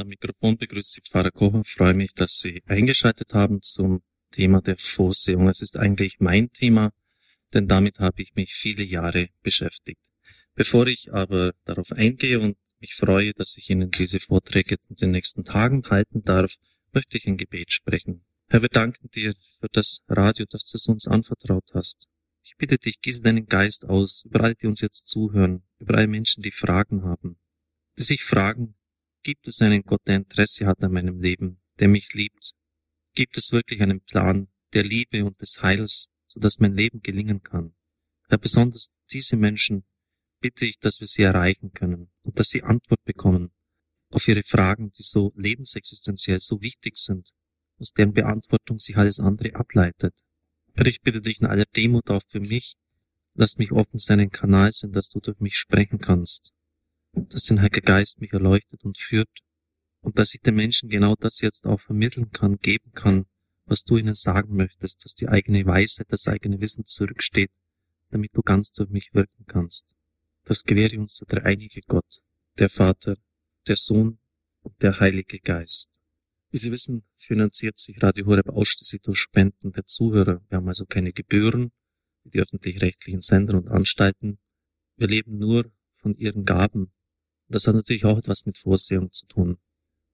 Am Mikrofon begrüßt Sie Pfarrer Kocher. Freue mich, dass Sie eingeschaltet haben zum Thema der Vorsehung. Es ist eigentlich mein Thema, denn damit habe ich mich viele Jahre beschäftigt. Bevor ich aber darauf eingehe und mich freue, dass ich Ihnen diese Vorträge jetzt in den nächsten Tagen halten darf, möchte ich ein Gebet sprechen. Herr, wir danken dir für das Radio, das du es uns anvertraut hast. Ich bitte dich, gieße deinen Geist aus über all die uns jetzt zuhören, über all Menschen, die Fragen haben, die sich fragen, Gibt es einen Gott, der Interesse hat an meinem Leben, der mich liebt? Gibt es wirklich einen Plan der Liebe und des Heils, so dass mein Leben gelingen kann? Ja, besonders diese Menschen bitte ich, dass wir sie erreichen können und dass sie Antwort bekommen auf ihre Fragen, die so lebensexistenziell so wichtig sind, aus deren Beantwortung sich alles andere ableitet. Herr, ich bitte dich in aller Demut auch für mich, lass mich offen sein, ein Kanal sein, dass du durch mich sprechen kannst dass den Heiliger Geist mich erleuchtet und führt und dass ich den Menschen genau das jetzt auch vermitteln kann, geben kann, was du ihnen sagen möchtest, dass die eigene Weisheit, das eigene Wissen zurücksteht, damit du ganz durch mich wirken kannst. Das gewähre uns der dreieinige Gott, der Vater, der Sohn und der Heilige Geist. Wie Sie wissen, finanziert sich Radio Horeb ausschließlich durch Spenden der Zuhörer. Wir haben also keine Gebühren, wie die öffentlich-rechtlichen Sender und Anstalten. Wir leben nur von ihren Gaben das hat natürlich auch etwas mit Vorsehung zu tun.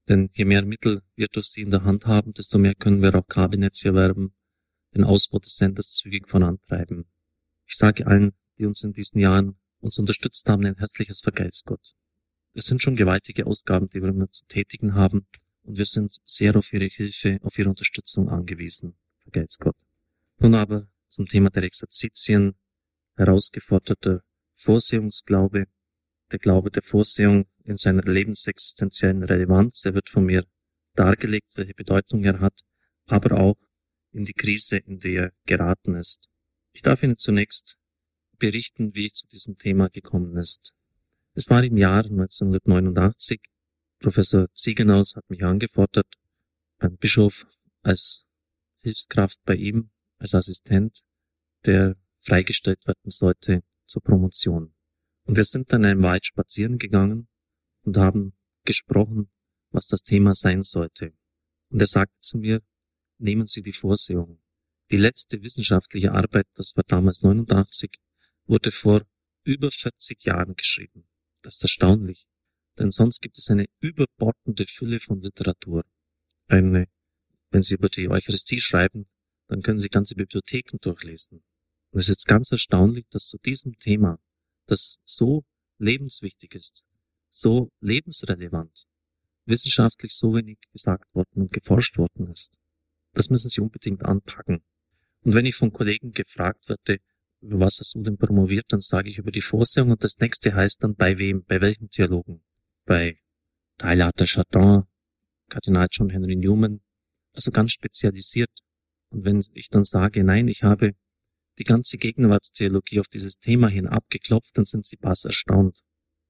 Denn je mehr Mittel wir durch sie in der Hand haben, desto mehr können wir auch Kabinetts erwerben, den Ausbau des Senders zügig vorantreiben. Ich sage allen, die uns in diesen Jahren uns unterstützt haben, ein herzliches Vergelt's Gott. Es sind schon gewaltige Ausgaben, die wir immer zu tätigen haben, und wir sind sehr auf Ihre Hilfe, auf Ihre Unterstützung angewiesen. Vergelt's Gott. Nun aber zum Thema der Exerzitien, herausgeforderter Vorsehungsglaube der Glaube der Vorsehung in seiner lebensexistenziellen Relevanz. Er wird von mir dargelegt, welche Bedeutung er hat, aber auch in die Krise, in die er geraten ist. Ich darf Ihnen zunächst berichten, wie ich zu diesem Thema gekommen ist. Es war im Jahr 1989. Professor Ziegenaus hat mich angefordert, beim Bischof als Hilfskraft bei ihm, als Assistent, der freigestellt werden sollte zur Promotion. Und wir sind dann einem Wald spazieren gegangen und haben gesprochen, was das Thema sein sollte. Und er sagte zu mir, nehmen Sie die Vorsehung. Die letzte wissenschaftliche Arbeit, das war damals 89, wurde vor über 40 Jahren geschrieben. Das ist erstaunlich, denn sonst gibt es eine überbordende Fülle von Literatur. Eine, wenn Sie über die Eucharistie schreiben, dann können Sie ganze Bibliotheken durchlesen. Und es ist ganz erstaunlich, dass zu diesem Thema das so lebenswichtig ist, so lebensrelevant, wissenschaftlich so wenig gesagt worden und geforscht worden ist. Das müssen Sie unbedingt anpacken. Und wenn ich von Kollegen gefragt werde, über was hast du denn promoviert, dann sage ich über die Vorsehung und das nächste heißt dann bei wem, bei welchem Theologen? Bei Teilhard de Chardin, Kardinal John Henry Newman, also ganz spezialisiert. Und wenn ich dann sage, nein, ich habe die ganze Gegenwartstheologie auf dieses Thema hin abgeklopft, dann sind sie bass erstaunt,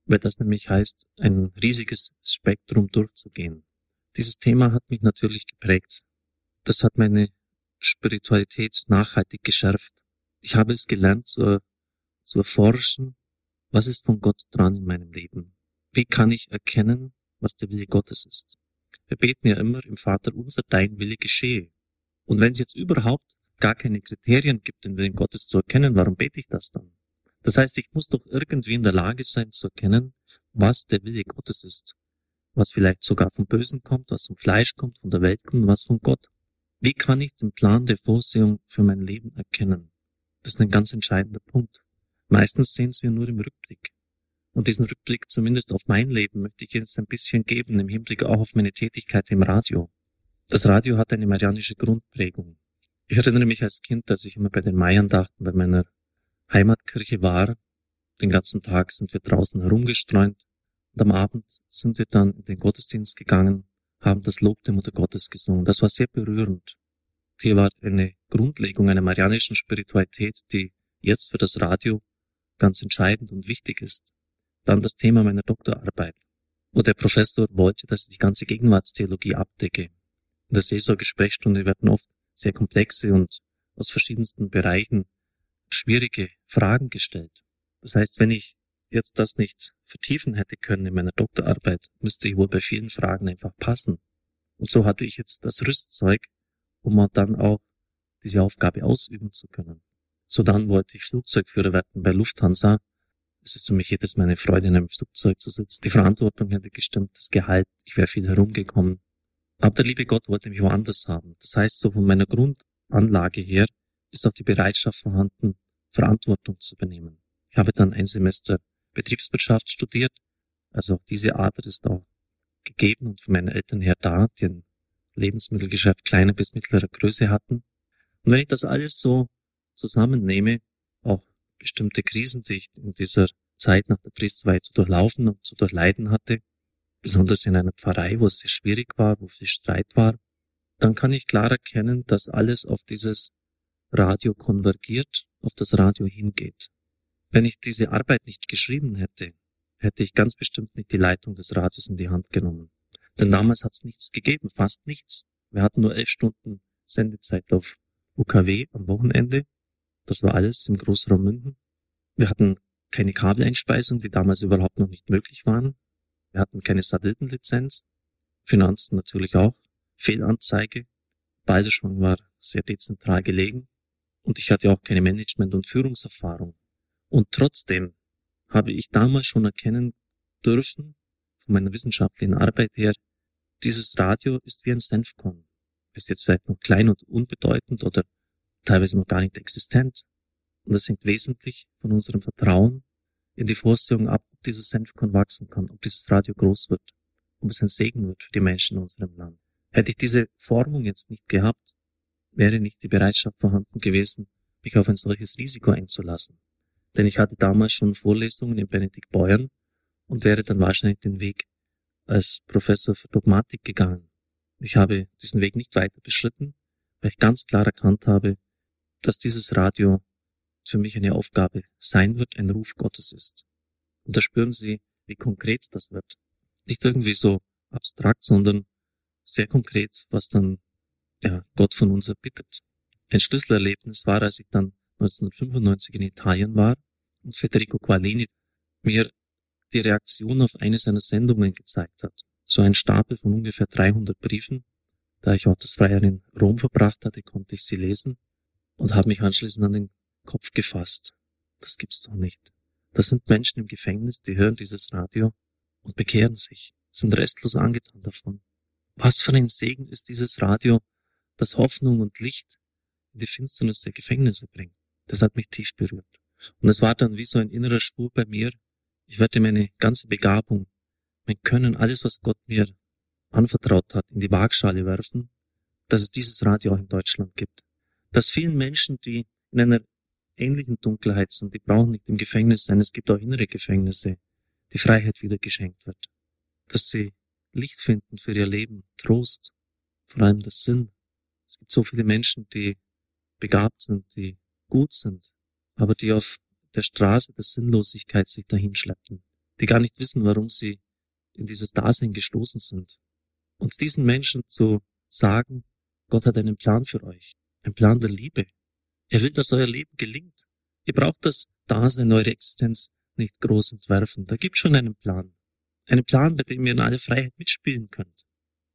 weil das nämlich heißt, ein riesiges Spektrum durchzugehen. Dieses Thema hat mich natürlich geprägt. Das hat meine Spiritualität nachhaltig geschärft. Ich habe es gelernt zu, zu erforschen, was ist von Gott dran in meinem Leben? Wie kann ich erkennen, was der Wille Gottes ist? Wir beten ja immer im Vater unser, dein Wille geschehe. Und wenn es jetzt überhaupt gar keine Kriterien gibt, den Willen Gottes zu erkennen, warum bete ich das dann? Das heißt, ich muss doch irgendwie in der Lage sein zu erkennen, was der Wille Gottes ist. Was vielleicht sogar vom Bösen kommt, was vom Fleisch kommt, von der Welt kommt, was von Gott. Wie kann ich den Plan der Vorsehung für mein Leben erkennen? Das ist ein ganz entscheidender Punkt. Meistens sehen wir nur im Rückblick. Und diesen Rückblick zumindest auf mein Leben möchte ich jetzt ein bisschen geben, im Hinblick auch auf meine Tätigkeit im Radio. Das Radio hat eine marianische Grundprägung. Ich erinnere mich als Kind, dass ich immer bei den Maiandachten bei meiner Heimatkirche war. Den ganzen Tag sind wir draußen herumgestreunt und am Abend sind wir dann in den Gottesdienst gegangen, haben das Lob der Mutter Gottes gesungen. Das war sehr berührend. Hier war eine Grundlegung einer marianischen Spiritualität, die jetzt für das Radio ganz entscheidend und wichtig ist. Dann das Thema meiner Doktorarbeit, wo der Professor wollte, dass ich die ganze Gegenwartstheologie abdecke. In der Seelsorgesprechstunde werden oft sehr komplexe und aus verschiedensten Bereichen schwierige Fragen gestellt. Das heißt, wenn ich jetzt das nicht vertiefen hätte können in meiner Doktorarbeit, müsste ich wohl bei vielen Fragen einfach passen. Und so hatte ich jetzt das Rüstzeug, um dann auch diese Aufgabe ausüben zu können. So dann wollte ich Flugzeugführer werden bei Lufthansa. Es ist für mich jedes Mal eine Freude, in einem Flugzeug zu sitzen. Die Verantwortung hätte gestimmt, das Gehalt, ich wäre viel herumgekommen. Aber der liebe Gott wollte mich woanders haben. Das heißt, so von meiner Grundanlage her ist auch die Bereitschaft vorhanden, Verantwortung zu übernehmen. Ich habe dann ein Semester Betriebswirtschaft studiert. Also auch diese Art ist auch gegeben und von meinen Eltern her da, die ein Lebensmittelgeschäft kleiner bis mittlerer Größe hatten. Und wenn ich das alles so zusammennehme, auch bestimmte Krisen, die ich in dieser Zeit nach der Priesterweihe zu durchlaufen und zu durchleiden hatte, besonders in einer Pfarrei, wo es sehr schwierig war, wo viel Streit war, dann kann ich klar erkennen, dass alles auf dieses Radio konvergiert, auf das Radio hingeht. Wenn ich diese Arbeit nicht geschrieben hätte, hätte ich ganz bestimmt nicht die Leitung des Radios in die Hand genommen. Denn damals hat es nichts gegeben, fast nichts. Wir hatten nur elf Stunden Sendezeit auf UKW am Wochenende. Das war alles im Großraum München. Wir hatten keine Kabeleinspeisung, die damals überhaupt noch nicht möglich waren. Wir hatten keine Satellitenlizenz. Finanzen natürlich auch. Fehlanzeige. Balderschwang war sehr dezentral gelegen. Und ich hatte auch keine Management- und Führungserfahrung. Und trotzdem habe ich damals schon erkennen dürfen, von meiner wissenschaftlichen Arbeit her, dieses Radio ist wie ein Senfkorn. Ist jetzt vielleicht noch klein und unbedeutend oder teilweise noch gar nicht existent. Und das hängt wesentlich von unserem Vertrauen in die Vorsehung ab, dieses Senfkorn wachsen kann, ob dieses Radio groß wird, ob es ein Segen wird für die Menschen in unserem Land. Hätte ich diese Formung jetzt nicht gehabt, wäre nicht die Bereitschaft vorhanden gewesen, mich auf ein solches Risiko einzulassen denn ich hatte damals schon Vorlesungen in Benedikt Beuern und wäre dann wahrscheinlich den Weg als Professor für Dogmatik gegangen. Ich habe diesen Weg nicht weiter beschritten, weil ich ganz klar erkannt habe, dass dieses Radio für mich eine Aufgabe sein wird, ein Ruf Gottes ist. Und da spüren Sie, wie konkret das wird. Nicht irgendwie so abstrakt, sondern sehr konkret, was dann ja, Gott von uns erbittet. Ein Schlüsselerlebnis war, als ich dann 1995 in Italien war und Federico Qualini mir die Reaktion auf eine seiner Sendungen gezeigt hat. So ein Stapel von ungefähr 300 Briefen. Da ich auch das Freijahr in Rom verbracht hatte, konnte ich sie lesen und habe mich anschließend an den Kopf gefasst. Das gibt's doch nicht. Das sind Menschen im Gefängnis, die hören dieses Radio und bekehren sich, sind restlos angetan davon. Was für ein Segen ist dieses Radio, das Hoffnung und Licht in die Finsternis der Gefängnisse bringt. Das hat mich tief berührt. Und es war dann wie so ein innerer Spur bei mir. Ich werde meine ganze Begabung, mein Können, alles, was Gott mir anvertraut hat, in die Waagschale werfen, dass es dieses Radio auch in Deutschland gibt. Dass vielen Menschen, die in einer ähnlichen Dunkelheit sind, die brauchen nicht im Gefängnis sein, es gibt auch innere Gefängnisse, die Freiheit wieder geschenkt wird. Dass sie Licht finden für ihr Leben, Trost, vor allem das Sinn. Es gibt so viele Menschen, die begabt sind, die gut sind, aber die auf der Straße der Sinnlosigkeit sich dahinschleppen, die gar nicht wissen, warum sie in dieses Dasein gestoßen sind. Und diesen Menschen zu sagen, Gott hat einen Plan für euch, ein Plan der Liebe. Er will, dass euer Leben gelingt. Ihr braucht das Dasein, eure Existenz nicht groß entwerfen. Da gibt schon einen Plan. Einen Plan, bei dem ihr in alle Freiheit mitspielen könnt.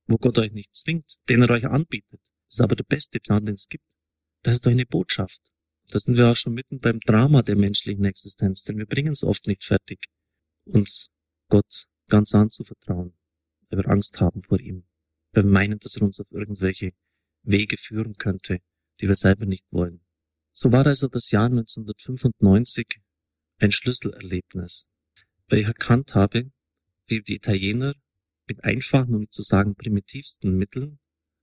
Wo Gott euch nicht zwingt, den er euch anbietet. Das ist aber der beste Plan, den es gibt. Das ist eine Botschaft. Da sind wir auch schon mitten beim Drama der menschlichen Existenz, denn wir bringen es oft nicht fertig, uns Gott ganz anzuvertrauen, weil wir Angst haben vor ihm, weil wir meinen, dass er uns auf irgendwelche Wege führen könnte, die wir selber nicht wollen. So war also das Jahr 1995 ein Schlüsselerlebnis, weil ich erkannt habe, wie die Italiener mit einfachen, um zu sagen primitivsten Mitteln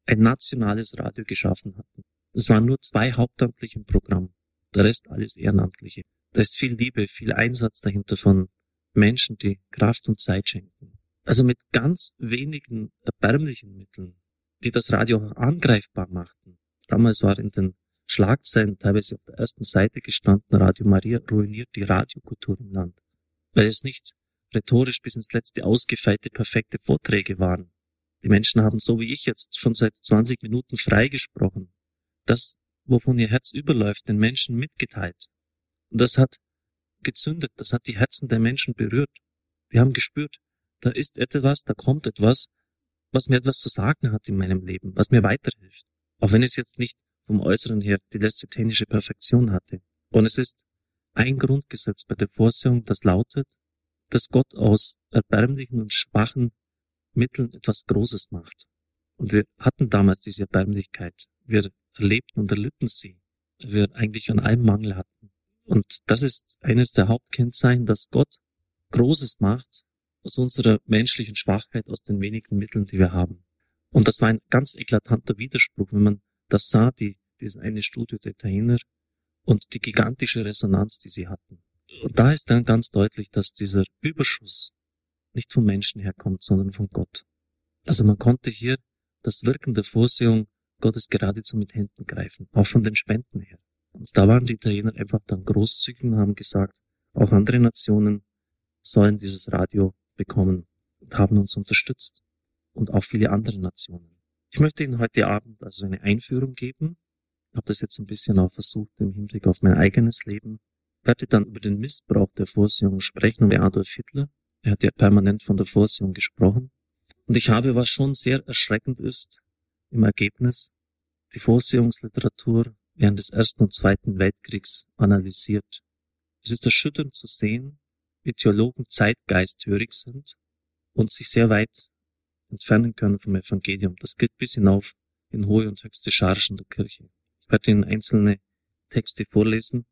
ein nationales Radio geschaffen hatten. Es waren nur zwei Hauptamtliche im Programm. Der Rest alles Ehrenamtliche. Da ist viel Liebe, viel Einsatz dahinter von Menschen, die Kraft und Zeit schenken. Also mit ganz wenigen erbärmlichen Mitteln, die das Radio auch angreifbar machten. Damals war in den Schlagzeilen teilweise auf der ersten Seite gestanden, Radio Maria ruiniert die Radiokultur im Land. Weil es nicht rhetorisch bis ins letzte ausgefeilte, perfekte Vorträge waren. Die Menschen haben so wie ich jetzt schon seit 20 Minuten freigesprochen. Das wovon ihr Herz überläuft, den Menschen mitgeteilt. Und das hat gezündet, das hat die Herzen der Menschen berührt. Wir haben gespürt, da ist etwas, da kommt etwas, was mir etwas zu sagen hat in meinem Leben, was mir weiterhilft. Auch wenn es jetzt nicht vom Äußeren her die letzte technische Perfektion hatte. Und es ist ein Grundgesetz bei der Vorsehung, das lautet, dass Gott aus erbärmlichen und schwachen Mitteln etwas Großes macht. Und wir hatten damals diese Erbärmlichkeit. Wir erlebten und erlitten sie. Wir eigentlich an allem Mangel hatten. Und das ist eines der Hauptkennzeichen, dass Gott Großes macht aus unserer menschlichen Schwachheit, aus den wenigen Mitteln, die wir haben. Und das war ein ganz eklatanter Widerspruch, wenn man das sah, die, dieses eine Studio der Italiener und die gigantische Resonanz, die sie hatten. Und da ist dann ganz deutlich, dass dieser Überschuss nicht vom Menschen herkommt, sondern von Gott. Also man konnte hier das Wirken der Vorsehung Gottes geradezu mit Händen greifen, auch von den Spenden her. Und da waren die Italiener einfach dann großzügig und haben gesagt, auch andere Nationen sollen dieses Radio bekommen und haben uns unterstützt. Und auch viele andere Nationen. Ich möchte Ihnen heute Abend also eine Einführung geben. Ich habe das jetzt ein bisschen auch versucht im Hinblick auf mein eigenes Leben. Ich werde dann über den Missbrauch der Vorsehung sprechen und Adolf Hitler. Er hat ja permanent von der Vorsehung gesprochen. Und ich habe, was schon sehr erschreckend ist, im Ergebnis, die Vorsehungsliteratur während des Ersten und Zweiten Weltkriegs analysiert. Es ist erschütternd zu sehen, wie Theologen zeitgeisthörig sind und sich sehr weit entfernen können vom Evangelium. Das geht bis hinauf in hohe und höchste Chargen der Kirche. Ich werde Ihnen einzelne Texte vorlesen,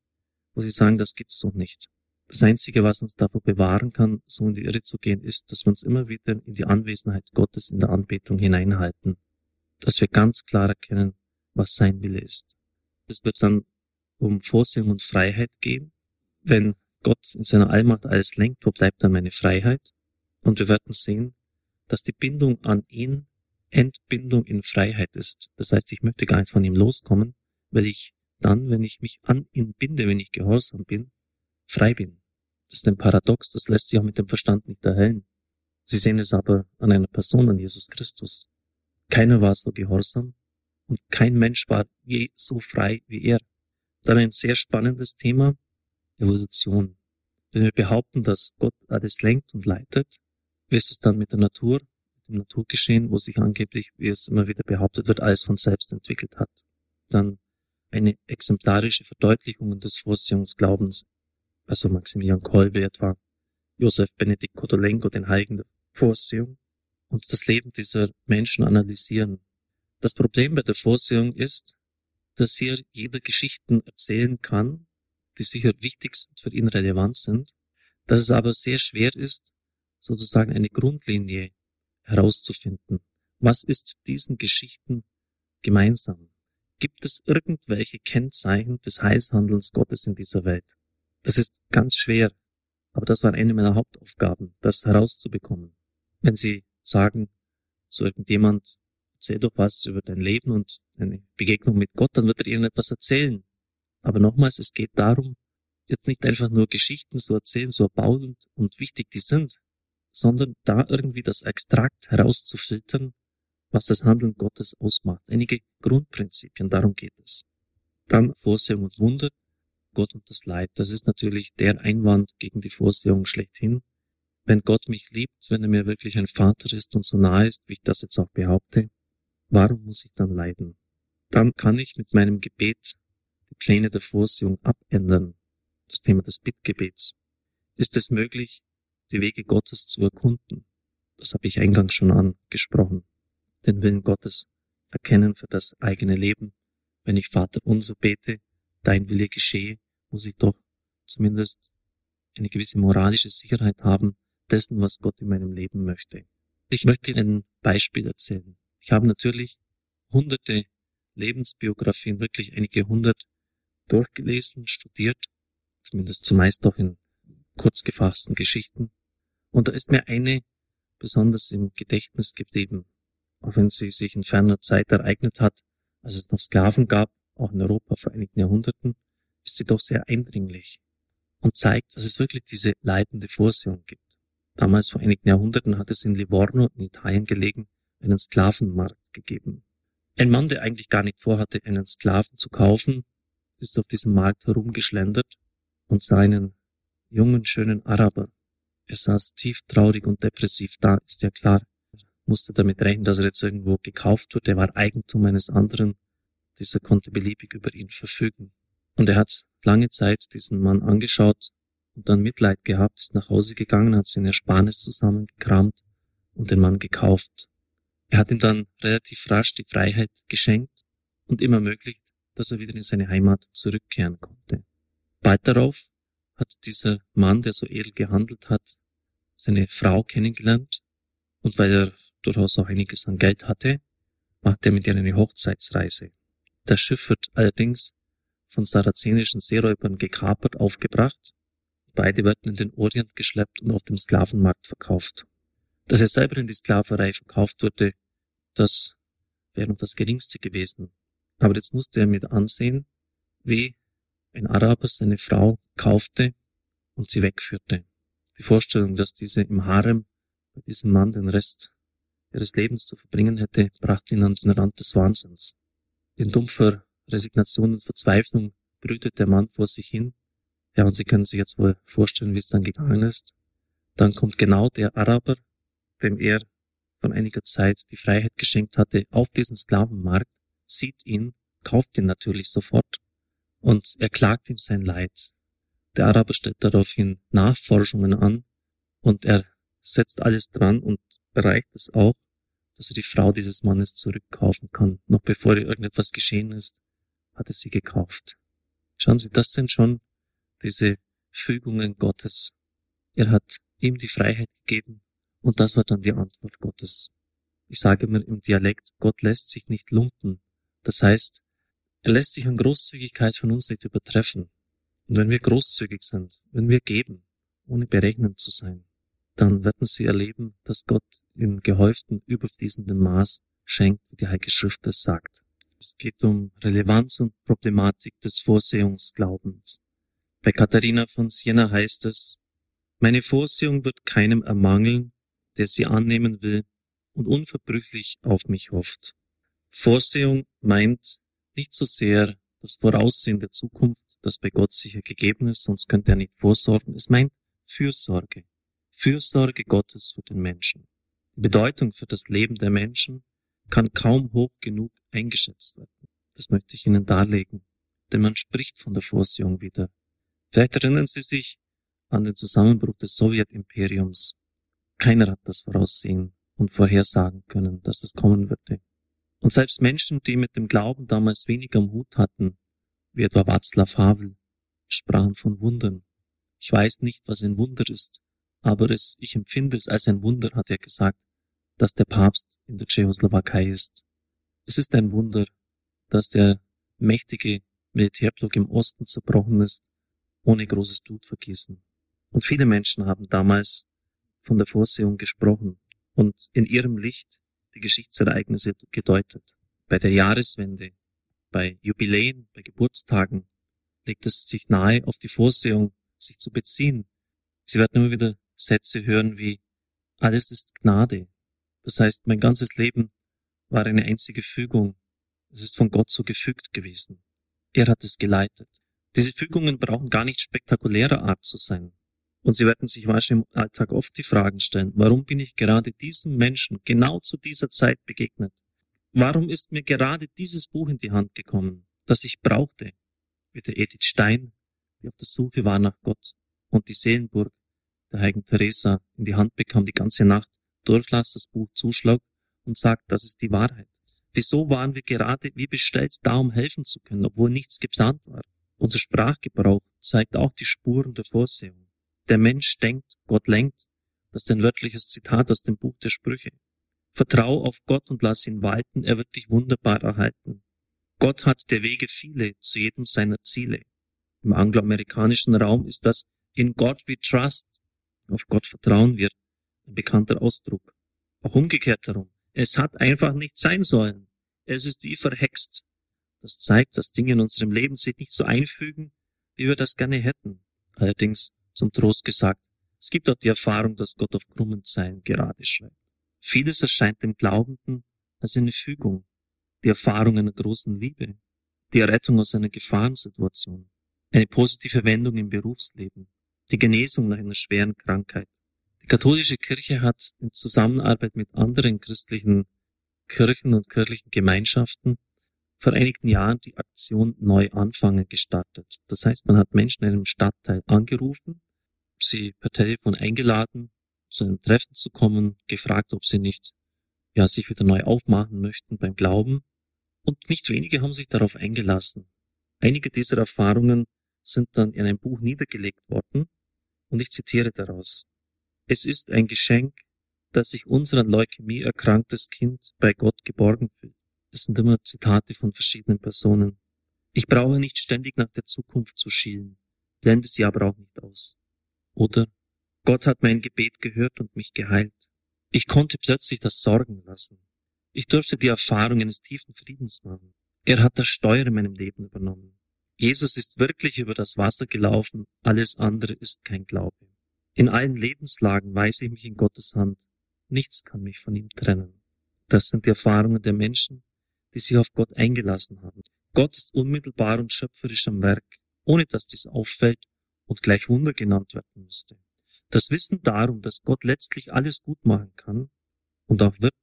wo sie sagen, das gibt's so nicht. Das Einzige, was uns davor bewahren kann, so in die Irre zu gehen, ist, dass wir uns immer wieder in die Anwesenheit Gottes in der Anbetung hineinhalten. Dass wir ganz klar erkennen, was sein Wille ist. Es wird dann um Vorsehung und Freiheit gehen. Wenn Gott in seiner Allmacht alles lenkt, wo bleibt dann meine Freiheit? Und wir werden sehen, dass die Bindung an ihn Entbindung in Freiheit ist. Das heißt, ich möchte gar nicht von ihm loskommen, weil ich dann, wenn ich mich an ihn binde, wenn ich gehorsam bin, frei bin. Das ist ein Paradox, das lässt sich auch mit dem Verstand nicht erhellen. Sie sehen es aber an einer Person, an Jesus Christus. Keiner war so gehorsam und kein Mensch war je so frei wie er. Dann ein sehr spannendes Thema, Evolution. Wenn wir behaupten, dass Gott alles lenkt und leitet, wie ist es dann mit der Natur, mit dem Naturgeschehen, wo sich angeblich, wie es immer wieder behauptet wird, alles von selbst entwickelt hat? Dann eine exemplarische Verdeutlichung des Vorsehungsglaubens, also Maximilian Kolbe etwa, Josef Benedikt Kodolenko, den Heiligen der Vorsehung, und das Leben dieser Menschen analysieren. Das Problem bei der Vorsehung ist, dass hier jeder Geschichten erzählen kann, die sicher wichtig sind, für ihn relevant sind, dass es aber sehr schwer ist, sozusagen eine Grundlinie herauszufinden. Was ist diesen Geschichten gemeinsam? Gibt es irgendwelche Kennzeichen des Heilshandelns Gottes in dieser Welt? Das ist ganz schwer, aber das war eine meiner Hauptaufgaben, das herauszubekommen. Wenn Sie sagen, so irgendjemand, erzähl doch was über dein Leben und eine Begegnung mit Gott, dann wird er Ihnen etwas erzählen. Aber nochmals, es geht darum, jetzt nicht einfach nur Geschichten zu erzählen, so erbauend und wichtig die sind, sondern da irgendwie das Extrakt herauszufiltern, was das Handeln Gottes ausmacht. Einige Grundprinzipien, darum geht es. Dann Vorsehung und Wunder, Gott und das Leid. Das ist natürlich der Einwand gegen die Vorsehung schlechthin. Wenn Gott mich liebt, wenn er mir wirklich ein Vater ist und so nahe ist, wie ich das jetzt auch behaupte, warum muss ich dann leiden? Dann kann ich mit meinem Gebet die Pläne der Vorsehung abändern. Das Thema des Bittgebets. Ist es möglich, die Wege Gottes zu erkunden. Das habe ich eingangs schon angesprochen. Den Willen Gottes erkennen für das eigene Leben. Wenn ich Vater unser bete, dein Wille geschehe, muss ich doch zumindest eine gewisse moralische Sicherheit haben dessen, was Gott in meinem Leben möchte. Ich möchte Ihnen ein Beispiel erzählen. Ich habe natürlich hunderte Lebensbiografien, wirklich einige hundert durchgelesen, studiert, zumindest zumeist auch in kurz gefassten Geschichten. Und da ist mir eine besonders im Gedächtnis geblieben, auch wenn sie sich in ferner Zeit ereignet hat, als es noch Sklaven gab, auch in Europa vor einigen Jahrhunderten, ist sie doch sehr eindringlich und zeigt, dass es wirklich diese leitende Vorsehung gibt. Damals vor einigen Jahrhunderten hat es in Livorno in Italien gelegen einen Sklavenmarkt gegeben. Ein Mann, der eigentlich gar nicht vorhatte, einen Sklaven zu kaufen, ist auf diesem Markt herumgeschlendert und sah einen jungen, schönen Araber. Er saß tief traurig und depressiv da, ist ja klar. Musste damit rechnen, dass er jetzt irgendwo gekauft wird. Er war Eigentum eines anderen. Dieser konnte beliebig über ihn verfügen. Und er hat lange Zeit diesen Mann angeschaut und dann Mitleid gehabt, ist nach Hause gegangen, hat seine Ersparnis zusammengekramt und den Mann gekauft. Er hat ihm dann relativ rasch die Freiheit geschenkt und ihm ermöglicht, dass er wieder in seine Heimat zurückkehren konnte. Bald darauf hat dieser Mann, der so edel gehandelt hat, seine Frau kennengelernt und weil er durchaus auch einiges an Geld hatte, macht er mit ihr eine Hochzeitsreise. Das Schiff wird allerdings von sarazenischen Seeräubern gekapert aufgebracht. Beide werden in den Orient geschleppt und auf dem Sklavenmarkt verkauft. Dass er selber in die Sklaverei verkauft wurde, das wäre noch das Geringste gewesen. Aber jetzt musste er mit ansehen, wie ein Araber seine Frau kaufte und sie wegführte. Die Vorstellung, dass diese im Harem bei diesem Mann den Rest ihres Lebens zu verbringen hätte, brachte ihn an den Rand des Wahnsinns. In dumpfer Resignation und Verzweiflung brütet der Mann vor sich hin. Ja, und Sie können sich jetzt wohl vorstellen, wie es dann gegangen ist. Dann kommt genau der Araber, dem er von einiger Zeit die Freiheit geschenkt hatte, auf diesen Sklavenmarkt, sieht ihn, kauft ihn natürlich sofort und er klagt ihm sein Leid. Der Araber stellt daraufhin Nachforschungen an und er setzt alles dran und erreicht es auch, dass er die Frau dieses Mannes zurückkaufen kann. Noch bevor irgendetwas geschehen ist, hat er sie gekauft. Schauen Sie, das sind schon diese Fügungen Gottes. Er hat ihm die Freiheit gegeben und das war dann die Antwort Gottes. Ich sage mir im Dialekt, Gott lässt sich nicht lumpen. Das heißt, er lässt sich an Großzügigkeit von uns nicht übertreffen. Und wenn wir großzügig sind, wenn wir geben, ohne berechnend zu sein, dann werden sie erleben, dass Gott in gehäuftem, überfließendem Maß schenkt, wie die Heilige Schrift es sagt. Es geht um Relevanz und Problematik des Vorsehungsglaubens. Bei Katharina von Siena heißt es, meine Vorsehung wird keinem ermangeln, der sie annehmen will und unverbrüchlich auf mich hofft. Vorsehung meint nicht so sehr das Voraussehen der Zukunft, das bei Gott sicher gegeben ist, sonst könnte er nicht vorsorgen. Es meint Fürsorge. Fürsorge Gottes für den Menschen. Die Bedeutung für das Leben der Menschen kann kaum hoch genug eingeschätzt werden. Das möchte ich Ihnen darlegen. Denn man spricht von der Vorsehung wieder. Vielleicht erinnern Sie sich an den Zusammenbruch des Sowjetimperiums. Keiner hat das voraussehen und vorhersagen können, dass es kommen würde. Und selbst Menschen, die mit dem Glauben damals wenig am Hut hatten, wie etwa Václav Havel, sprachen von Wundern. Ich weiß nicht, was ein Wunder ist, aber es, ich empfinde es als ein Wunder, hat er gesagt, dass der Papst in der Tschechoslowakei ist. Es ist ein Wunder, dass der mächtige Militärblock im Osten zerbrochen ist, ohne großes Blutvergießen. Und viele Menschen haben damals von der Vorsehung gesprochen und in ihrem Licht die Geschichtsereignisse gedeutet. Bei der Jahreswende, bei Jubiläen, bei Geburtstagen legt es sich nahe, auf die Vorsehung sich zu beziehen. Sie werden immer wieder Sätze hören wie alles ist Gnade. Das heißt, mein ganzes Leben war eine einzige Fügung. Es ist von Gott so gefügt gewesen. Er hat es geleitet. Diese Fügungen brauchen gar nicht spektakulärer Art zu sein. Und Sie werden sich wahrscheinlich im Alltag oft die Fragen stellen, warum bin ich gerade diesem Menschen genau zu dieser Zeit begegnet? Warum ist mir gerade dieses Buch in die Hand gekommen, das ich brauchte? Wie der Edith Stein, die auf der Suche war nach Gott und die Seelenburg der heiligen Teresa in die Hand bekam, die ganze Nacht durchlas, das Buch zuschlug und sagt, das ist die Wahrheit. Wieso waren wir gerade wie bestellt da, um helfen zu können, obwohl nichts geplant war? Unser Sprachgebrauch zeigt auch die Spuren der Vorsehung. Der Mensch denkt, Gott lenkt. Das ist ein wörtliches Zitat aus dem Buch der Sprüche. Vertrau auf Gott und lass ihn walten, er wird dich wunderbar erhalten. Gott hat der Wege viele zu jedem seiner Ziele. Im angloamerikanischen Raum ist das In God we trust auf Gott vertrauen wir, ein bekannter Ausdruck. Auch umgekehrt darum. Es hat einfach nicht sein sollen. Es ist wie verhext. Das zeigt, dass Dinge in unserem Leben sich nicht so einfügen, wie wir das gerne hätten. Allerdings, zum Trost gesagt, es gibt auch die Erfahrung, dass Gott auf krummen Zeilen gerade schreibt. Vieles erscheint dem Glaubenden als eine Fügung, die Erfahrung einer großen Liebe, die Errettung aus einer Gefahrensituation, eine positive Wendung im Berufsleben, die Genesung nach einer schweren Krankheit. Die katholische Kirche hat in Zusammenarbeit mit anderen christlichen Kirchen und kirchlichen Gemeinschaften vor einigen Jahren die Aktion Neu anfangen gestartet. Das heißt, man hat Menschen in einem Stadtteil angerufen, sie per Telefon eingeladen, zu einem Treffen zu kommen, gefragt, ob sie nicht ja, sich wieder neu aufmachen möchten beim Glauben. Und nicht wenige haben sich darauf eingelassen. Einige dieser Erfahrungen sind dann in einem Buch niedergelegt worden und ich zitiere daraus. Es ist ein Geschenk, dass sich unser an Leukämie erkranktes Kind bei Gott geborgen fühlt. Das sind immer Zitate von verschiedenen Personen. Ich brauche nicht ständig nach der Zukunft zu schielen, blende sie aber auch nicht aus. Oder Gott hat mein Gebet gehört und mich geheilt. Ich konnte plötzlich das Sorgen lassen. Ich durfte die Erfahrung eines tiefen Friedens machen. Er hat das Steuer in meinem Leben übernommen. Jesus ist wirklich über das Wasser gelaufen, alles andere ist kein Glaube. In allen Lebenslagen weise ich mich in Gottes Hand. Nichts kann mich von ihm trennen. Das sind die Erfahrungen der Menschen, die sich auf Gott eingelassen haben. Gott ist unmittelbar und schöpferisch am Werk, ohne dass dies auffällt und gleich Wunder genannt werden müsste. Das Wissen darum, dass Gott letztlich alles gut machen kann und auch wird,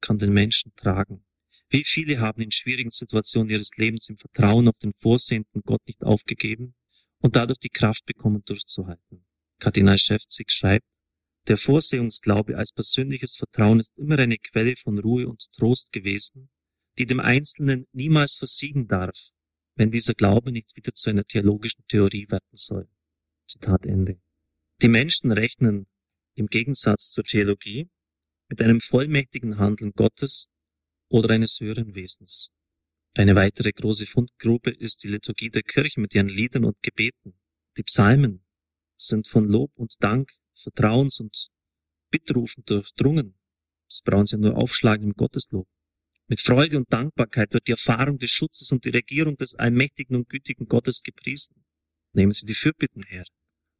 kann den Menschen tragen. Wie viele haben in schwierigen Situationen ihres Lebens im Vertrauen auf den vorsehenden Gott nicht aufgegeben und dadurch die Kraft bekommen, durchzuhalten. Kardinal Schäfzig schreibt, der Vorsehungsglaube als persönliches Vertrauen ist immer eine Quelle von Ruhe und Trost gewesen, die dem Einzelnen niemals versiegen darf, wenn dieser Glaube nicht wieder zu einer theologischen Theorie werden soll. Zitat Ende. Die Menschen rechnen im Gegensatz zur Theologie mit einem vollmächtigen Handeln Gottes oder eines höheren Wesens. Eine weitere große Fundgrube ist die Liturgie der Kirche mit ihren Liedern und Gebeten. Die Psalmen sind von Lob und Dank, Vertrauens- und Bittrufen durchdrungen. Sie brauchen sie nur aufschlagen im Gotteslob. Mit Freude und Dankbarkeit wird die Erfahrung des Schutzes und die Regierung des allmächtigen und gütigen Gottes gepriesen. Nehmen Sie die Fürbitten her.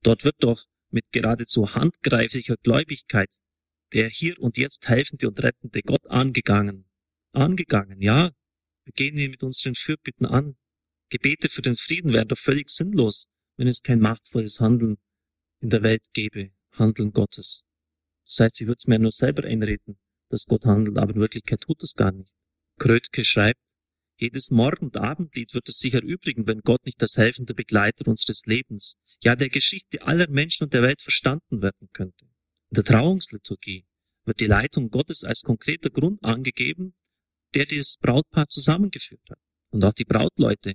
Dort wird doch mit geradezu handgreiflicher Gläubigkeit der hier und jetzt helfende und rettende Gott angegangen. Angegangen, ja. Wir gehen ihn mit unseren Fürbitten an. Gebete für den Frieden wären doch völlig sinnlos, wenn es kein machtvolles Handeln in der Welt gäbe, Handeln Gottes. Das heißt, sie wird es mir nur selber einreden, dass Gott handelt, aber in Wirklichkeit tut es gar nicht. Krötke schreibt, jedes Morgen- und Abendlied wird es sich erübrigen, wenn Gott nicht als helfender Begleiter unseres Lebens, ja der Geschichte aller Menschen und der Welt verstanden werden könnte. In der Trauungsliturgie wird die Leitung Gottes als konkreter Grund angegeben, der dieses Brautpaar zusammengeführt hat. Und auch die Brautleute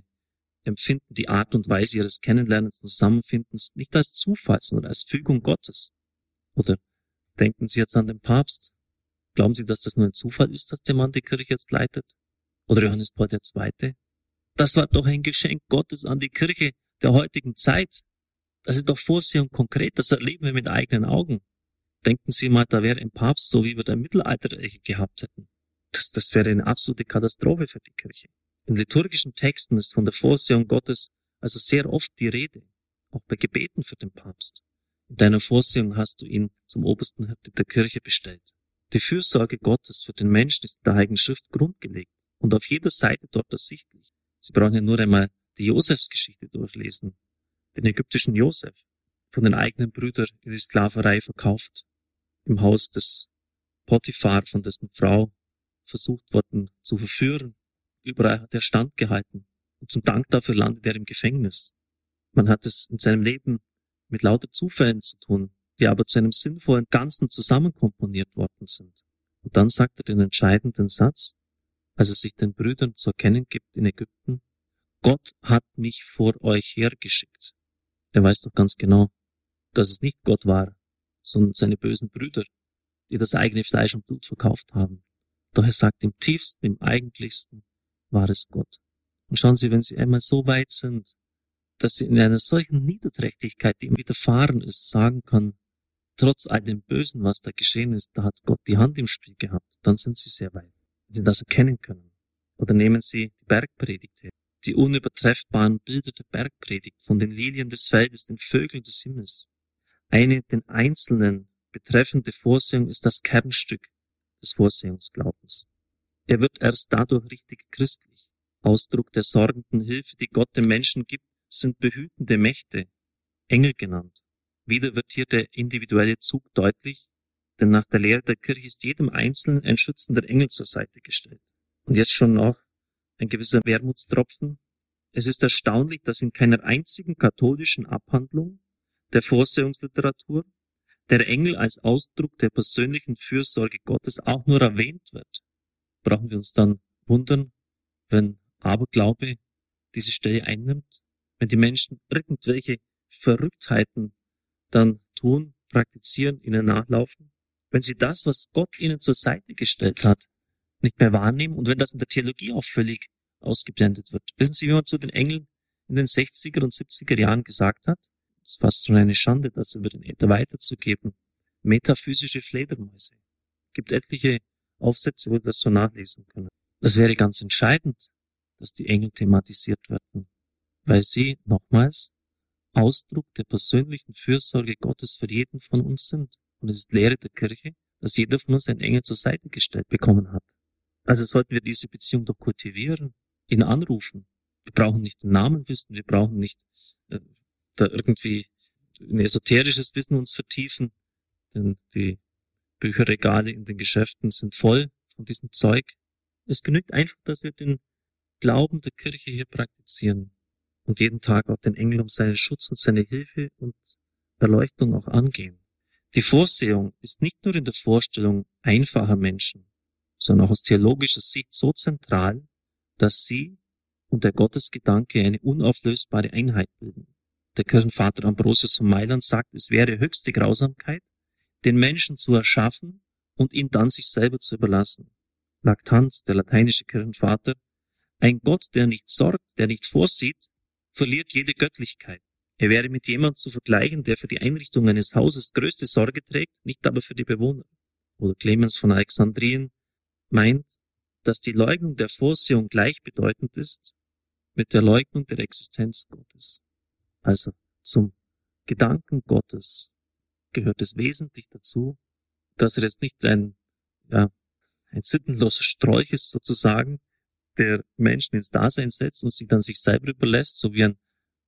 empfinden die Art und Weise ihres Kennenlernens und Zusammenfindens nicht als Zufall, sondern als Fügung Gottes. Oder denken Sie jetzt an den Papst? Glauben Sie, dass das nur ein Zufall ist, dass der Mann die Kirche jetzt leitet? Oder Johannes Paul II. Das war doch ein Geschenk Gottes an die Kirche der heutigen Zeit. Das ist doch Vorsehung konkret, das erleben wir mit eigenen Augen. Denken Sie mal, da wäre ein Papst, so wie wir da im Mittelalter gehabt hätten. Das, das wäre eine absolute Katastrophe für die Kirche. In liturgischen Texten ist von der Vorsehung Gottes also sehr oft die Rede, auch bei Gebeten für den Papst. In deiner Vorsehung hast du ihn zum obersten Hirte der Kirche bestellt. Die Fürsorge Gottes für den Menschen ist in der Heiligen Schrift grundgelegt und auf jeder Seite dort ersichtlich. Sie brauchen ja nur einmal die Josefsgeschichte durchlesen, den ägyptischen Josef, von den eigenen Brüdern in die Sklaverei verkauft, im Haus des Potiphar, von dessen Frau versucht worden zu verführen. Überall hat er standgehalten und zum Dank dafür landet er im Gefängnis. Man hat es in seinem Leben mit lauter Zufällen zu tun, die aber zu einem sinnvollen Ganzen zusammenkomponiert worden sind. Und dann sagt er den entscheidenden Satz, als er sich den Brüdern zu erkennen gibt in Ägypten, Gott hat mich vor euch hergeschickt. Er weiß doch ganz genau, dass es nicht Gott war, sondern seine bösen Brüder, die das eigene Fleisch und Blut verkauft haben. Doch er sagt, im tiefsten, im eigentlichsten war es Gott. Und schauen Sie, wenn Sie einmal so weit sind, dass Sie in einer solchen Niederträchtigkeit, die ihm widerfahren ist, sagen kann, trotz all dem Bösen, was da geschehen ist, da hat Gott die Hand im Spiel gehabt, dann sind Sie sehr weit wenn Sie das erkennen können. Oder nehmen Sie die Bergpredigt her, die unübertreffbaren Bilder der Bergpredigt von den Lilien des Feldes, den Vögeln des Himmels. Eine den Einzelnen betreffende Vorsehung ist das Kernstück des Vorsehungsglaubens. Er wird erst dadurch richtig christlich. Ausdruck der sorgenden Hilfe, die Gott dem Menschen gibt, sind behütende Mächte, Engel genannt. Wieder wird hier der individuelle Zug deutlich, denn nach der Lehre der Kirche ist jedem Einzelnen ein schützender Engel zur Seite gestellt. Und jetzt schon noch ein gewisser Wermutstropfen. Es ist erstaunlich, dass in keiner einzigen katholischen Abhandlung der Vorsehungsliteratur der Engel als Ausdruck der persönlichen Fürsorge Gottes auch nur erwähnt wird. Brauchen wir uns dann wundern, wenn Aberglaube diese Stelle einnimmt, wenn die Menschen irgendwelche Verrücktheiten dann tun, praktizieren, ihnen nachlaufen, wenn sie das, was Gott ihnen zur Seite gestellt hat, nicht mehr wahrnehmen und wenn das in der Theologie auch völlig ausgeblendet wird. Wissen Sie, wie man zu den Engeln in den 60er und 70er Jahren gesagt hat? Es ist fast schon eine Schande, das über den Äther weiterzugeben. Metaphysische Fledermäuse. Es gibt etliche Aufsätze, wo Sie das so nachlesen können. Das wäre ganz entscheidend, dass die Engel thematisiert werden, weil sie, nochmals, Ausdruck der persönlichen Fürsorge Gottes für jeden von uns sind. Und es ist Lehre der Kirche, dass jeder von uns einen Engel zur Seite gestellt bekommen hat. Also sollten wir diese Beziehung doch kultivieren, ihn anrufen. Wir brauchen nicht den Namen wissen, wir brauchen nicht äh, da irgendwie ein esoterisches Wissen uns vertiefen, denn die Bücherregale in den Geschäften sind voll von diesem Zeug. Es genügt einfach, dass wir den Glauben der Kirche hier praktizieren und jeden Tag auch den Engel um seinen Schutz und seine Hilfe und Erleuchtung auch angehen. Die Vorsehung ist nicht nur in der Vorstellung einfacher Menschen, sondern auch aus theologischer Sicht so zentral, dass sie und der Gottesgedanke eine unauflösbare Einheit bilden. Der Kirchenvater Ambrosius von Mailand sagt, es wäre höchste Grausamkeit, den Menschen zu erschaffen und ihn dann sich selber zu überlassen. Lactanz, der lateinische Kirchenvater, ein Gott, der nicht sorgt, der nicht vorsieht, verliert jede Göttlichkeit. Er wäre mit jemandem zu vergleichen, der für die Einrichtung eines Hauses größte Sorge trägt, nicht aber für die Bewohner. Oder Clemens von Alexandrien meint, dass die Leugnung der Vorsehung gleichbedeutend ist mit der Leugnung der Existenz Gottes. Also zum Gedanken Gottes gehört es wesentlich dazu, dass er jetzt nicht ein, ja, ein sittenloser Strolch ist sozusagen, der Menschen ins Dasein setzt und sich dann sich selber überlässt, so wie ein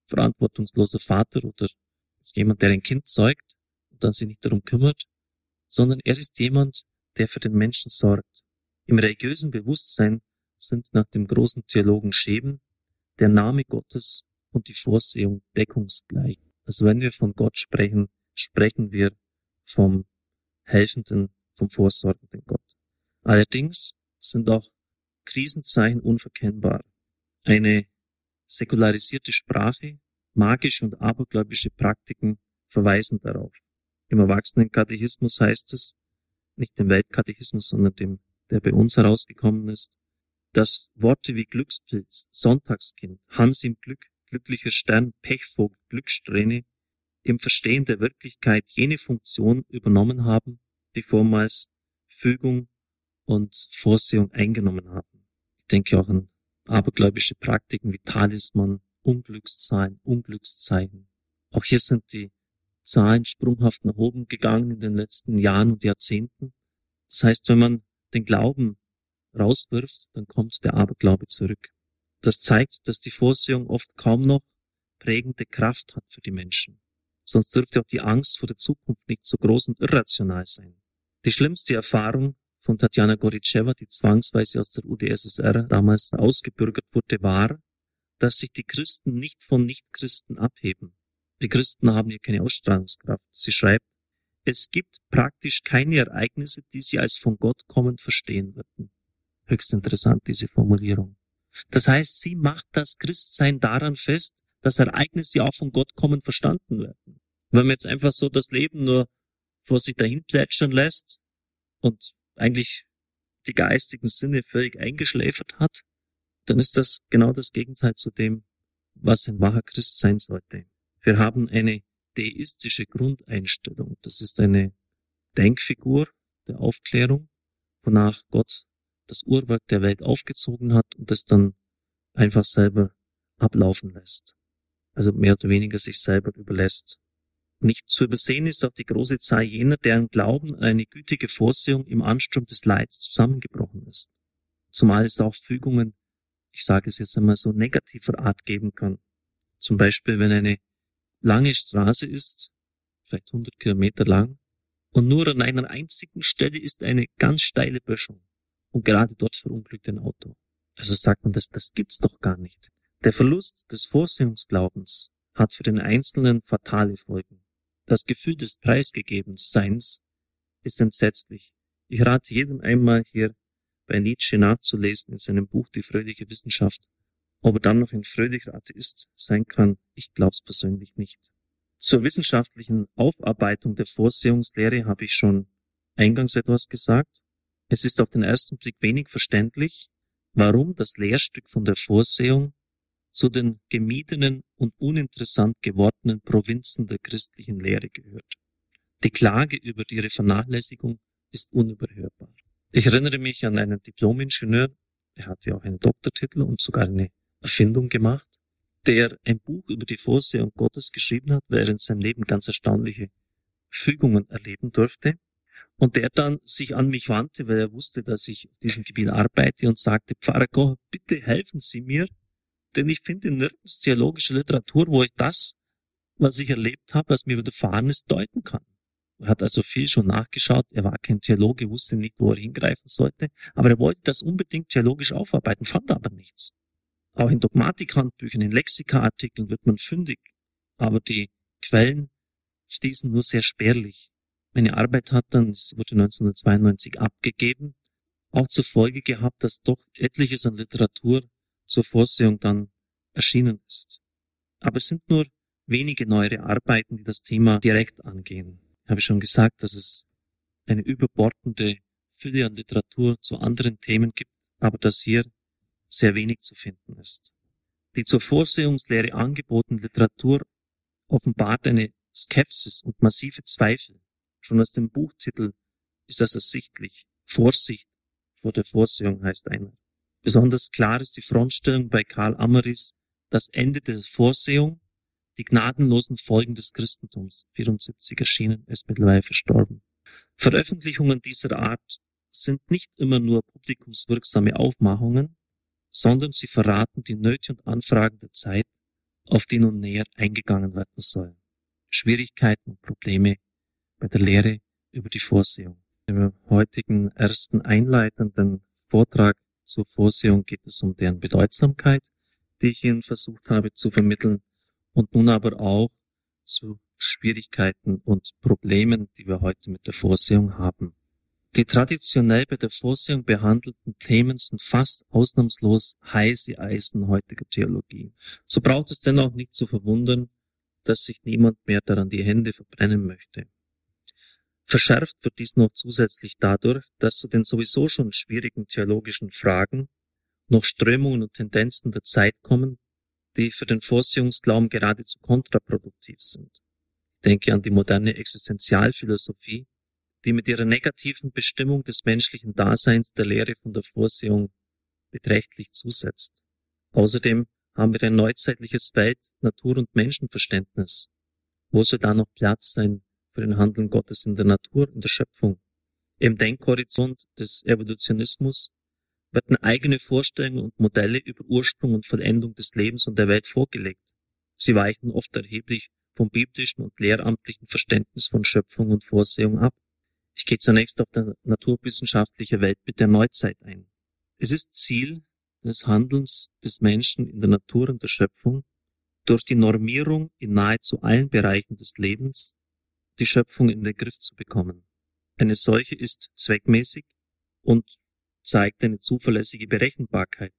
verantwortungsloser Vater oder jemand, der ein Kind zeugt und dann sich nicht darum kümmert, sondern er ist jemand, der für den Menschen sorgt. Im religiösen Bewusstsein sind nach dem großen Theologen Scheben der Name Gottes und die Vorsehung deckungsgleich. Also wenn wir von Gott sprechen, sprechen wir vom helfenden, vom vorsorgenden Gott. Allerdings sind auch Krisenzeichen unverkennbar. Eine säkularisierte Sprache, magische und abergläubische Praktiken verweisen darauf. Im Erwachsenenkatechismus heißt es, nicht dem Weltkatechismus, sondern dem, der bei uns herausgekommen ist, dass Worte wie Glückspilz, Sonntagskind, Hans im Glück, glücklicher Stern, Pechvogt, Glückssträhne im Verstehen der Wirklichkeit jene Funktion übernommen haben, die vormals Fügung und Vorsehung eingenommen haben. Ich denke auch an abergläubische Praktiken wie Talisman, Unglückszahlen, Unglückszeichen. Auch hier sind die Zahlen sprunghaft nach oben gegangen in den letzten Jahren und Jahrzehnten. Das heißt, wenn man den Glauben rauswirft, dann kommt der Aberglaube zurück. Das zeigt, dass die Vorsehung oft kaum noch prägende Kraft hat für die Menschen. Sonst dürfte auch die Angst vor der Zukunft nicht so groß und irrational sein. Die schlimmste Erfahrung von Tatjana Goritschewa, die zwangsweise aus der UdSSR damals ausgebürgert wurde, war, dass sich die Christen nicht von Nichtchristen abheben. Die Christen haben hier keine Ausstrahlungskraft. Sie schreibt, es gibt praktisch keine Ereignisse, die sie als von Gott kommend verstehen würden. Höchst interessant, diese Formulierung. Das heißt, sie macht das Christsein daran fest, dass Ereignisse auch von Gott kommen verstanden werden. Wenn man jetzt einfach so das Leben nur vor sich dahin plätschern lässt und eigentlich die geistigen Sinne völlig eingeschläfert hat, dann ist das genau das Gegenteil zu dem, was ein wahrer Christ sein sollte. Wir haben eine deistische Grundeinstellung. Das ist eine Denkfigur der Aufklärung, wonach Gott das Urwerk der Welt aufgezogen hat und es dann einfach selber ablaufen lässt. Also mehr oder weniger sich selber überlässt. Nicht zu übersehen ist auch die große Zahl jener, deren Glauben eine gütige Vorsehung im Ansturm des Leids zusammengebrochen ist. Zumal es auch Fügungen, ich sage es jetzt einmal so, negativer Art geben kann. Zum Beispiel, wenn eine lange Straße ist, vielleicht 100 Kilometer lang. Und nur an einer einzigen Stelle ist eine ganz steile Böschung. Und gerade dort verunglückt ein Auto. Also sagt man, das, das gibt's doch gar nicht. Der Verlust des Vorsehungsglaubens hat für den Einzelnen fatale Folgen. Das Gefühl des Preisgegebenseins ist entsetzlich. Ich rate jedem einmal hier bei Nietzsche nachzulesen in seinem Buch Die fröhliche Wissenschaft. Ob er dann noch ein fröhlicher Atheist sein kann, ich glaub's persönlich nicht. Zur wissenschaftlichen Aufarbeitung der Vorsehungslehre habe ich schon eingangs etwas gesagt. Es ist auf den ersten Blick wenig verständlich, warum das Lehrstück von der Vorsehung zu den gemiedenen und uninteressant gewordenen Provinzen der christlichen Lehre gehört. Die Klage über ihre Vernachlässigung ist unüberhörbar. Ich erinnere mich an einen Diplomingenieur, er hatte auch einen Doktortitel und sogar eine Erfindung gemacht, der ein Buch über die Vorsehung Gottes geschrieben hat, weil er in seinem Leben ganz erstaunliche Fügungen erleben durfte und der dann sich an mich wandte, weil er wusste, dass ich auf diesem Gebiet arbeite und sagte, Pfarrer Koch, bitte helfen Sie mir, denn ich finde nirgends theologische Literatur, wo ich das, was ich erlebt habe, was mir widerfahren ist, deuten kann. Er hat also viel schon nachgeschaut. Er war kein Theologe, wusste nicht, wo er hingreifen sollte. Aber er wollte das unbedingt theologisch aufarbeiten, fand aber nichts. Auch in Dogmatikhandbüchern, in Lexika-Artikeln wird man fündig. Aber die Quellen stießen nur sehr spärlich. Meine Arbeit hat dann, es wurde 1992 abgegeben, auch zur Folge gehabt, dass doch etliches an Literatur zur Vorsehung dann erschienen ist. Aber es sind nur wenige neuere Arbeiten, die das Thema direkt angehen. Ich habe schon gesagt, dass es eine überbordende Fülle an Literatur zu anderen Themen gibt, aber dass hier sehr wenig zu finden ist. Die zur Vorsehungslehre angebotene Literatur offenbart eine Skepsis und massive Zweifel Schon aus dem Buchtitel ist das ersichtlich. Vorsicht vor der Vorsehung heißt einer. Besonders klar ist die Frontstellung bei Karl Ammeris, das Ende der Vorsehung, die gnadenlosen Folgen des Christentums, 74 erschienen, ist mittlerweile verstorben. Veröffentlichungen dieser Art sind nicht immer nur publikumswirksame Aufmachungen, sondern sie verraten die Nöte und Anfragen der Zeit, auf die nun näher eingegangen werden soll. Schwierigkeiten und Probleme bei der Lehre über die Vorsehung. Im heutigen ersten einleitenden Vortrag zur Vorsehung geht es um deren Bedeutsamkeit, die ich Ihnen versucht habe zu vermitteln, und nun aber auch zu Schwierigkeiten und Problemen, die wir heute mit der Vorsehung haben. Die traditionell bei der Vorsehung behandelten Themen sind fast ausnahmslos heiße Eisen heutiger Theologie. So braucht es dennoch nicht zu verwundern, dass sich niemand mehr daran die Hände verbrennen möchte. Verschärft wird dies noch zusätzlich dadurch, dass zu den sowieso schon schwierigen theologischen Fragen noch Strömungen und Tendenzen der Zeit kommen, die für den Vorsehungsglauben geradezu kontraproduktiv sind. Ich denke an die moderne Existenzialphilosophie, die mit ihrer negativen Bestimmung des menschlichen Daseins der Lehre von der Vorsehung beträchtlich zusetzt. Außerdem haben wir ein neuzeitliches Welt-, Natur- und Menschenverständnis. Wo soll da noch Platz sein für den Handeln Gottes in der Natur, in der Schöpfung. Im Denkhorizont des Evolutionismus werden eigene Vorstellungen und Modelle über Ursprung und Vollendung des Lebens und der Welt vorgelegt. Sie weichen oft erheblich vom biblischen und lehramtlichen Verständnis von Schöpfung und Vorsehung ab. Ich gehe zunächst auf das naturwissenschaftliche Weltbild der Neuzeit ein. Es ist Ziel des Handelns des Menschen in der Natur und der Schöpfung, durch die Normierung in nahezu allen Bereichen des Lebens die Schöpfung in den Griff zu bekommen. Eine solche ist zweckmäßig und zeigt eine zuverlässige Berechenbarkeit.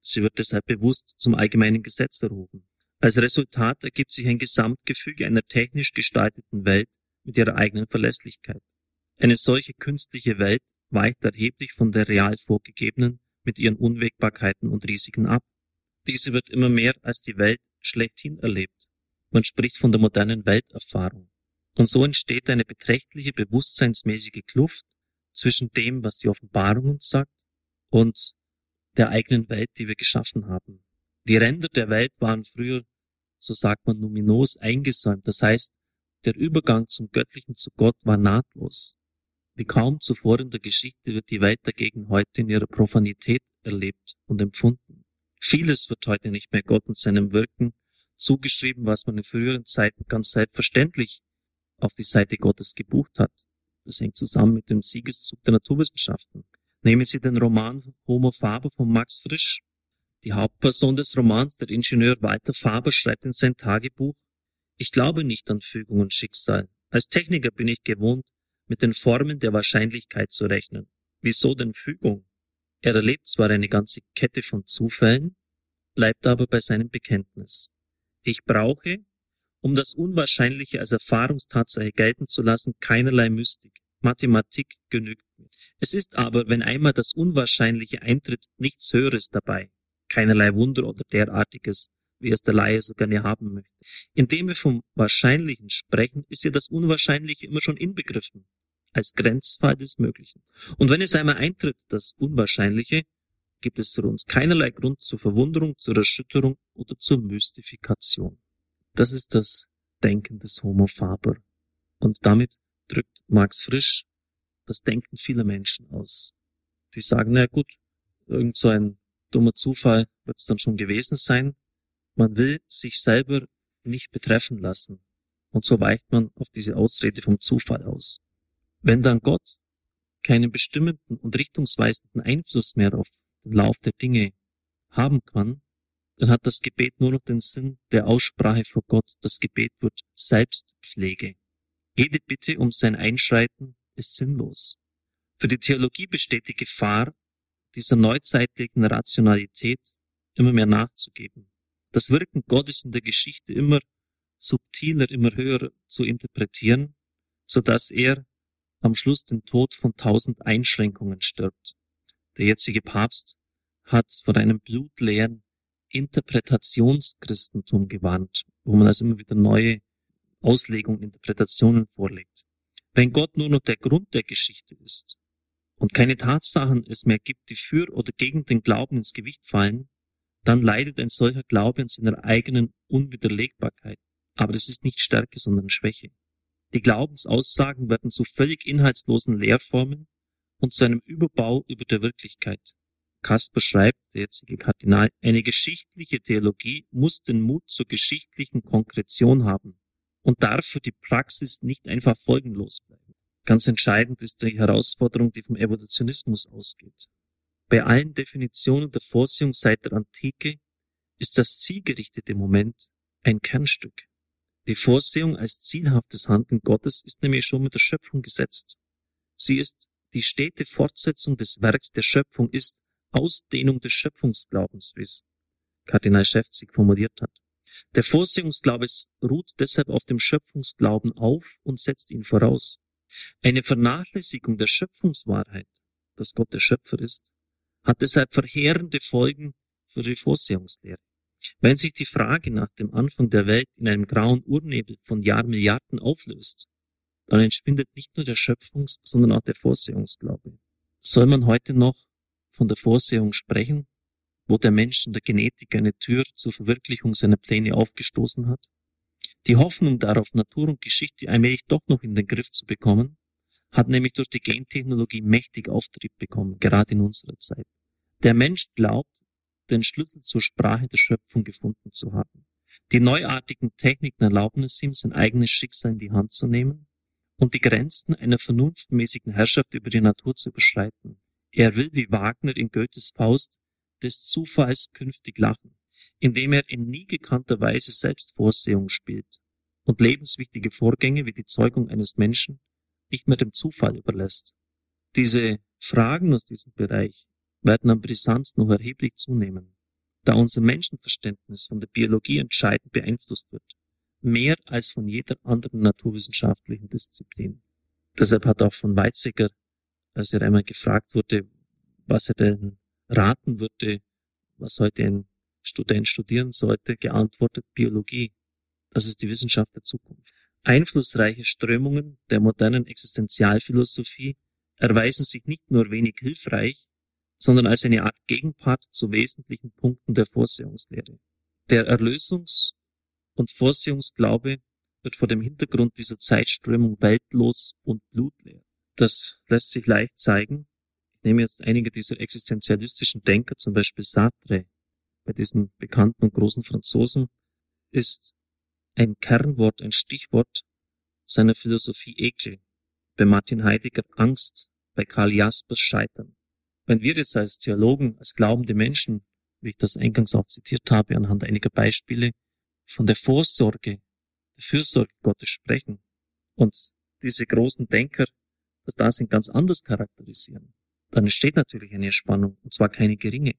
Sie wird deshalb bewusst zum allgemeinen Gesetz erhoben. Als Resultat ergibt sich ein Gesamtgefüge einer technisch gestalteten Welt mit ihrer eigenen Verlässlichkeit. Eine solche künstliche Welt weicht erheblich von der real vorgegebenen mit ihren Unwägbarkeiten und Risiken ab. Diese wird immer mehr als die Welt schlechthin erlebt. Man spricht von der modernen Welterfahrung. Und so entsteht eine beträchtliche bewusstseinsmäßige Kluft zwischen dem, was die Offenbarung uns sagt, und der eigenen Welt, die wir geschaffen haben. Die Ränder der Welt waren früher, so sagt man, numinos eingesäumt. Das heißt, der Übergang zum Göttlichen zu Gott war nahtlos. Wie kaum zuvor in der Geschichte wird die Welt dagegen heute in ihrer Profanität erlebt und empfunden. Vieles wird heute nicht mehr Gott und seinem Wirken zugeschrieben, was man in früheren Zeiten ganz selbstverständlich auf die Seite Gottes gebucht hat. Das hängt zusammen mit dem Siegeszug der Naturwissenschaften. Nehmen Sie den Roman Homo Faber von Max Frisch. Die Hauptperson des Romans, der Ingenieur Walter Faber, schreibt in sein Tagebuch, ich glaube nicht an Fügung und Schicksal. Als Techniker bin ich gewohnt, mit den Formen der Wahrscheinlichkeit zu rechnen. Wieso denn Fügung? Er erlebt zwar eine ganze Kette von Zufällen, bleibt aber bei seinem Bekenntnis. Ich brauche, um das Unwahrscheinliche als Erfahrungstatsache gelten zu lassen, keinerlei Mystik. Mathematik genügt mir. Es ist aber, wenn einmal das Unwahrscheinliche eintritt, nichts Höheres dabei. Keinerlei Wunder oder derartiges, wie es der Laie so gerne haben möchte. Indem wir vom Wahrscheinlichen sprechen, ist ja das Unwahrscheinliche immer schon inbegriffen, als Grenzfall des Möglichen. Und wenn es einmal eintritt, das Unwahrscheinliche, gibt es für uns keinerlei Grund zur Verwunderung, zur Erschütterung oder zur Mystifikation. Das ist das Denken des Homo Faber. Und damit drückt Max Frisch das Denken vieler Menschen aus. Die sagen, na gut, irgend so ein dummer Zufall wird es dann schon gewesen sein. Man will sich selber nicht betreffen lassen. Und so weicht man auf diese Ausrede vom Zufall aus. Wenn dann Gott keinen bestimmenden und richtungsweisenden Einfluss mehr auf den Lauf der Dinge haben kann, dann hat das Gebet nur noch den Sinn der Aussprache vor Gott. Das Gebet wird Selbstpflege. Jede Bitte um sein Einschreiten ist sinnlos. Für die Theologie besteht die Gefahr, dieser neuzeitlichen Rationalität immer mehr nachzugeben. Das Wirken Gottes in der Geschichte immer subtiler, immer höher zu interpretieren, so dass er am Schluss den Tod von tausend Einschränkungen stirbt. Der jetzige Papst hat vor einem blutleeren Interpretationschristentum gewarnt, wo man also immer wieder neue Auslegungen, Interpretationen vorlegt. Wenn Gott nur noch der Grund der Geschichte ist und keine Tatsachen es mehr gibt, die für oder gegen den Glauben ins Gewicht fallen, dann leidet ein solcher Glaube an seiner eigenen Unwiderlegbarkeit. Aber das ist nicht Stärke, sondern Schwäche. Die Glaubensaussagen werden zu völlig inhaltslosen Lehrformen und zu einem Überbau über der Wirklichkeit. Kasper schreibt, der jetzige Kardinal, eine geschichtliche Theologie muss den Mut zur geschichtlichen Konkretion haben und darf für die Praxis nicht einfach folgenlos bleiben. Ganz entscheidend ist die Herausforderung, die vom Evolutionismus ausgeht. Bei allen Definitionen der Vorsehung seit der Antike ist das zielgerichtete Moment ein Kernstück. Die Vorsehung als zielhaftes Handeln Gottes ist nämlich schon mit der Schöpfung gesetzt. Sie ist die stete Fortsetzung des Werks der Schöpfung, ist Ausdehnung des Schöpfungsglaubens, wie es Kardinal Schäfzig formuliert hat. Der Vorsehungsglaube ruht deshalb auf dem Schöpfungsglauben auf und setzt ihn voraus. Eine Vernachlässigung der Schöpfungswahrheit, dass Gott der Schöpfer ist, hat deshalb verheerende Folgen für die Vorsehungslehre. Wenn sich die Frage nach dem Anfang der Welt in einem grauen Urnebel von Jahrmilliarden auflöst, dann entschwindet nicht nur der Schöpfungs-, sondern auch der Vorsehungsglaube. Soll man heute noch von der Vorsehung sprechen, wo der Mensch in der Genetik eine Tür zur Verwirklichung seiner Pläne aufgestoßen hat? Die Hoffnung darauf, Natur und Geschichte allmählich doch noch in den Griff zu bekommen, hat nämlich durch die Gentechnologie mächtig Auftrieb bekommen, gerade in unserer Zeit. Der Mensch glaubt, den Schlüssel zur Sprache der Schöpfung gefunden zu haben. Die neuartigen Techniken erlauben es ihm, sein eigenes Schicksal in die Hand zu nehmen und die Grenzen einer vernunftmäßigen Herrschaft über die Natur zu überschreiten. Er will, wie Wagner in Goethes Faust, des Zufalls künftig lachen, indem er in nie gekannter Weise selbst Vorsehung spielt und lebenswichtige Vorgänge wie die Zeugung eines Menschen nicht mehr dem Zufall überlässt. Diese Fragen aus diesem Bereich werden an Brisanz noch erheblich zunehmen, da unser Menschenverständnis von der Biologie entscheidend beeinflusst wird, mehr als von jeder anderen naturwissenschaftlichen Disziplin. Deshalb hat auch von Weizsäcker, als er einmal gefragt wurde, was er denn raten würde, was heute ein Student studieren sollte, geantwortet Biologie. Das ist die Wissenschaft der Zukunft. Einflussreiche Strömungen der modernen Existenzialphilosophie erweisen sich nicht nur wenig hilfreich, sondern als eine Art Gegenpart zu wesentlichen Punkten der Vorsehungslehre. Der Erlösungs- und Vorsehungsglaube wird vor dem Hintergrund dieser Zeitströmung weltlos und blutleer. Das lässt sich leicht zeigen. Ich nehme jetzt einige dieser existenzialistischen Denker, zum Beispiel Sartre, bei diesem bekannten und großen Franzosen, ist ein Kernwort, ein Stichwort seiner Philosophie Ekel, bei Martin Heidegger Angst, bei Karl Jaspers Scheitern. Wenn wir jetzt als Theologen, als glaubende Menschen, wie ich das eingangs auch zitiert habe, anhand einiger Beispiele, von der Vorsorge, der Fürsorge Gottes sprechen und diese großen Denker das Dasein ganz anders charakterisieren, dann entsteht natürlich eine Spannung, und zwar keine geringe.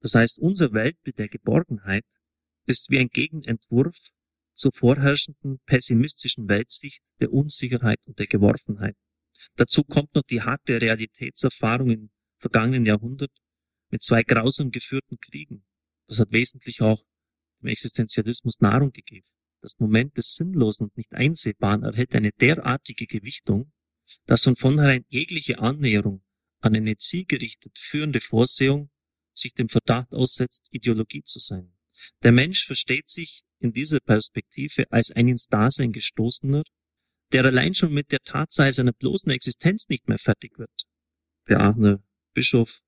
Das heißt, unser Weltbild der Geborgenheit ist wie ein Gegenentwurf zur vorherrschenden pessimistischen Weltsicht der Unsicherheit und der Geworfenheit. Dazu kommt noch die harte Realitätserfahrung im vergangenen Jahrhundert mit zwei grausam geführten Kriegen. Das hat wesentlich auch dem Existenzialismus Nahrung gegeben. Das Moment des Sinnlosen und nicht Einsehbaren erhält eine derartige Gewichtung, dass von vornherein jegliche Annäherung an eine zielgerichtet führende Vorsehung sich dem Verdacht aussetzt, Ideologie zu sein. Der Mensch versteht sich in dieser Perspektive als ein ins Dasein gestoßener, der allein schon mit der Tatsache seiner bloßen Existenz nicht mehr fertig wird. Der Aachener Bischof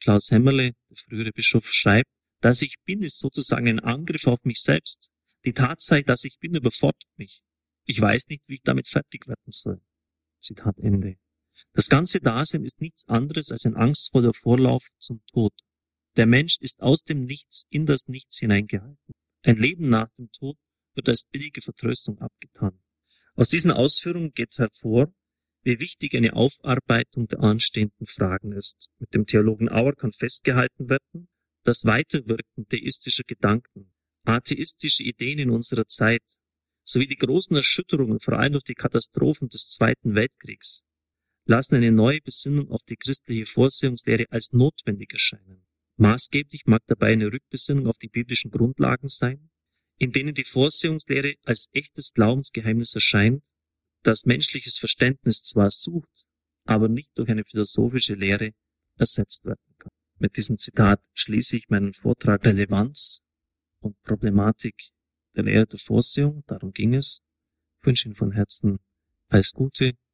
Klaus Hämmerle, der frühere Bischof, schreibt, dass ich bin, ist sozusagen ein Angriff auf mich selbst. Die Tatsache, dass ich bin, überfordert mich. Ich weiß nicht, wie ich damit fertig werden soll. Zitat Ende. Das ganze Dasein ist nichts anderes als ein angstvoller Vorlauf zum Tod. Der Mensch ist aus dem Nichts in das Nichts hineingehalten. Ein Leben nach dem Tod wird als billige Vertröstung abgetan. Aus diesen Ausführungen geht hervor, wie wichtig eine Aufarbeitung der anstehenden Fragen ist. Mit dem Theologen Auer kann festgehalten werden, das Weiterwirken theistischer Gedanken, atheistische Ideen in unserer Zeit sowie die großen Erschütterungen, vor allem durch die Katastrophen des Zweiten Weltkriegs, lassen eine neue Besinnung auf die christliche Vorsehungslehre als notwendig erscheinen. Maßgeblich mag dabei eine Rückbesinnung auf die biblischen Grundlagen sein, in denen die Vorsehungslehre als echtes Glaubensgeheimnis erscheint, das menschliches Verständnis zwar sucht, aber nicht durch eine philosophische Lehre ersetzt werden kann. Mit diesem Zitat schließe ich meinen Vortrag Relevanz und Problematik der Lehre der Vorsehung, darum ging es. Ich wünsche Ihnen von Herzen alles Gute